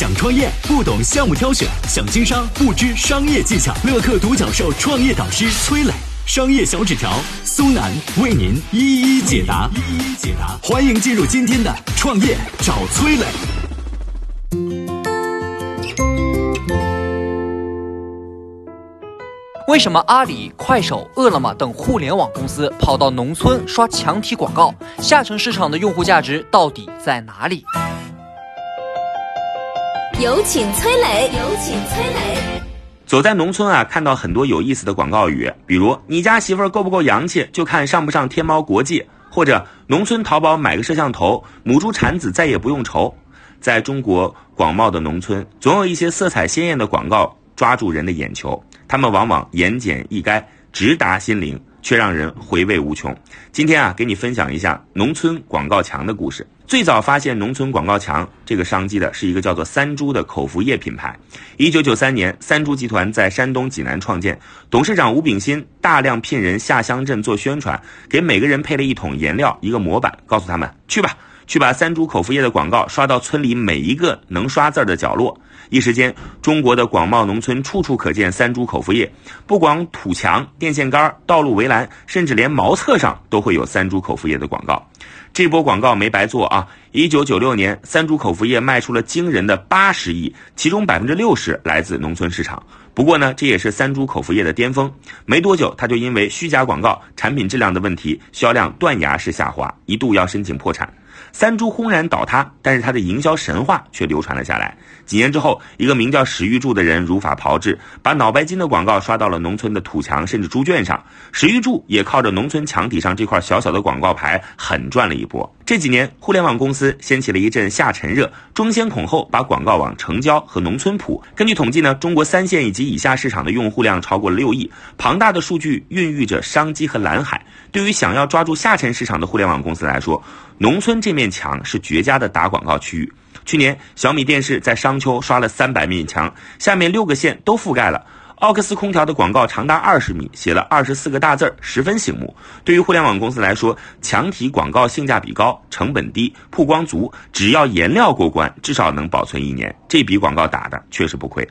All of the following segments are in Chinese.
想创业不懂项目挑选，想经商不知商业技巧。乐客独角兽创业导师崔磊，商业小纸条苏南为您一一解答。一一解答，欢迎进入今天的创业找崔磊。为什么阿里、快手、饿了么等互联网公司跑到农村刷墙体广告？下沉市场的用户价值到底在哪里？有请崔磊。有请崔磊。走在农村啊，看到很多有意思的广告语，比如“你家媳妇儿够不够洋气，就看上不上天猫国际”，或者“农村淘宝买个摄像头，母猪产子再也不用愁”。在中国广袤的农村，总有一些色彩鲜艳的广告抓住人的眼球。他们往往言简意赅，直达心灵，却让人回味无穷。今天啊，给你分享一下农村广告墙的故事。最早发现农村广告墙这个商机的是一个叫做三株的口服液品牌。一九九三年，三株集团在山东济南创建，董事长吴炳新大量聘人下乡镇做宣传，给每个人配了一桶颜料、一个模板，告诉他们去吧，去把三株口服液的广告刷到村里每一个能刷字儿的角落。一时间，中国的广袤农村处处可见三株口服液，不光土墙、电线杆、道路围栏，甚至连茅厕上都会有三株口服液的广告。这波广告没白做啊！一九九六年，三株口服液卖出了惊人的八十亿，其中百分之六十来自农村市场。不过呢，这也是三株口服液的巅峰。没多久，它就因为虚假广告、产品质量的问题，销量断崖式下滑，一度要申请破产。三株轰然倒塌，但是它的营销神话却流传了下来。几年之后，一个名叫史玉柱的人如法炮制，把脑白金的广告刷到了农村的土墙甚至猪圈上。史玉柱也靠着农村墙体上这块小小的广告牌狠赚了一波。这几年，互联网公司掀起了一阵下沉热，争先恐后把广告往城郊和农村铺。根据统计呢，中国三线以及以下市场的用户量超过了六亿，庞大的数据孕育着商机和蓝海。对于想要抓住下沉市场的互联网公司来说，农村这面墙是绝佳的打广告区域。去年，小米电视在商丘刷了三百面墙，下面六个县都覆盖了。奥克斯空调的广告长达二十米，写了二十四个大字儿，十分醒目。对于互联网公司来说，墙体广告性价比高，成本低，曝光足，只要颜料过关，至少能保存一年。这笔广告打的确实不亏。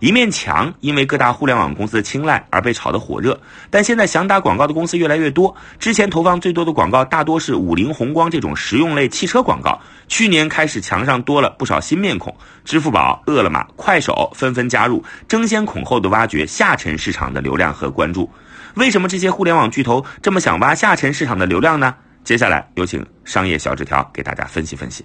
一面墙因为各大互联网公司的青睐而被炒得火热，但现在想打广告的公司越来越多。之前投放最多的广告大多是五菱宏光这种实用类汽车广告，去年开始墙上多了不少新面孔，支付宝、饿了么、快手纷纷加入，争先恐后的挖掘。下沉市场的流量和关注，为什么这些互联网巨头这么想挖下沉市场的流量呢？接下来有请商业小纸条给大家分析分析。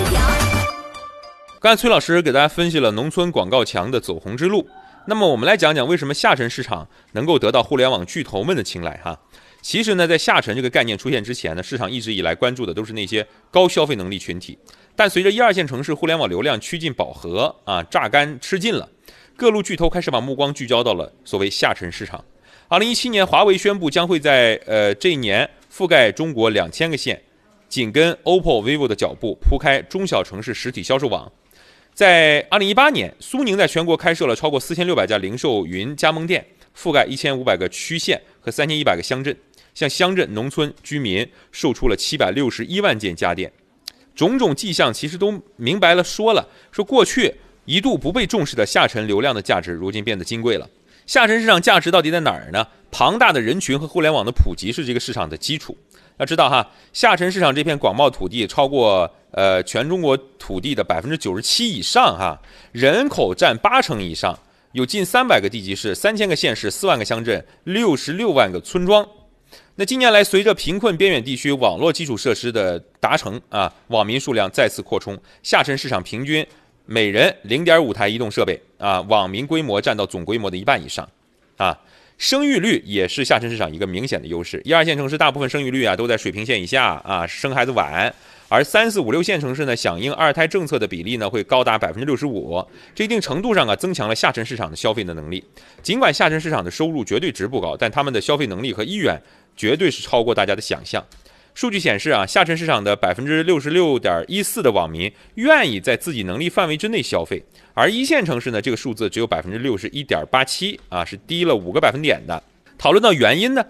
刚才崔老师给大家分析了农村广告墙的走红之路，那么我们来讲讲为什么下沉市场能够得到互联网巨头们的青睐哈。其实呢，在下沉这个概念出现之前呢，市场一直以来关注的都是那些高消费能力群体，但随着一二线城市互联网流量趋近饱和啊，榨干吃尽了。各路巨头开始把目光聚焦到了所谓下沉市场。二零一七年，华为宣布将会在呃这一年覆盖中国两千个县，紧跟 OPPO、vivo 的脚步，铺开中小城市实体销售网。在二零一八年，苏宁在全国开设了超过四千六百家零售云加盟店，覆盖一千五百个区县和三千一百个乡镇，向乡镇、农村居民售出了七百六十一万件家电。种种迹象其实都明白了说了，说过去。一度不被重视的下沉流量的价值，如今变得金贵了。下沉市场价值到底在哪儿呢？庞大的人群和互联网的普及是这个市场的基础。要知道哈，下沉市场这片广袤土地超过呃全中国土地的百分之九十七以上哈，人口占八成以上，有近三百个地级市、三千个县市、四万个乡镇、六十六万个村庄。那近年来，随着贫困边远地区网络基础设施的达成啊，网民数量再次扩充，下沉市场平均。每人零点五台移动设备啊，网民规模占到总规模的一半以上，啊，生育率也是下沉市场一个明显的优势。一二线城市大部分生育率啊都在水平线以下啊，生孩子晚，而三四五六线城市呢，响应二胎政策的比例呢会高达百分之六十五，这一定程度上啊增强了下沉市场的消费的能力。尽管下沉市场的收入绝对值不高，但他们的消费能力和意愿绝对是超过大家的想象。数据显示啊，下沉市场的百分之六十六点一四的网民愿意在自己能力范围之内消费，而一线城市呢，这个数字只有百分之六十一点八七啊，是低了五个百分点的。讨论到原因呢，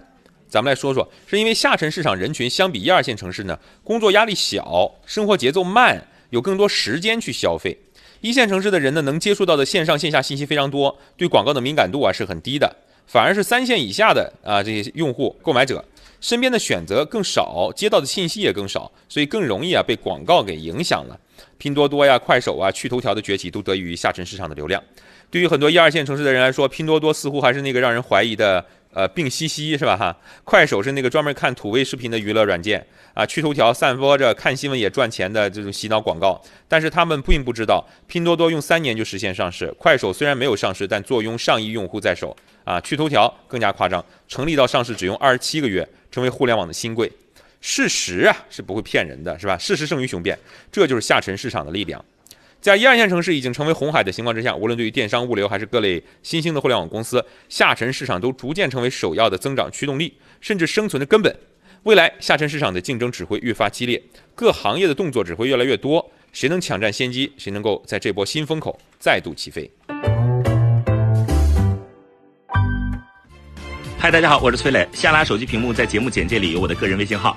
咱们来说说，是因为下沉市场人群相比一二线城市呢，工作压力小，生活节奏慢，有更多时间去消费。一线城市的人呢，能接触到的线上线下信息非常多，对广告的敏感度啊是很低的，反而是三线以下的啊这些用户购买者。身边的选择更少，接到的信息也更少，所以更容易啊被广告给影响了。拼多多呀、快手啊、趣头条的崛起都得益于下沉市场的流量。对于很多一二线城市的人来说，拼多多似乎还是那个让人怀疑的呃病兮兮，是吧哈？快手是那个专门看土味视频的娱乐软件啊，趣头条散播着看新闻也赚钱的这种洗脑广告。但是他们并不知道，拼多多用三年就实现上市，快手虽然没有上市，但坐拥上亿用户在手啊。趣头条更加夸张，成立到上市只用二十七个月。成为互联网的新贵，事实啊是不会骗人的，是吧？事实胜于雄辩，这就是下沉市场的力量。在一二线城市已经成为红海的情况之下，无论对于电商、物流还是各类新兴的互联网公司，下沉市场都逐渐成为首要的增长驱动力，甚至生存的根本。未来下沉市场的竞争只会越发激烈，各行业的动作只会越来越多，谁能抢占先机，谁能够在这波新风口再度起飞。嗨，大家好，我是崔磊。下拉手机屏幕，在节目简介里有我的个人微信号。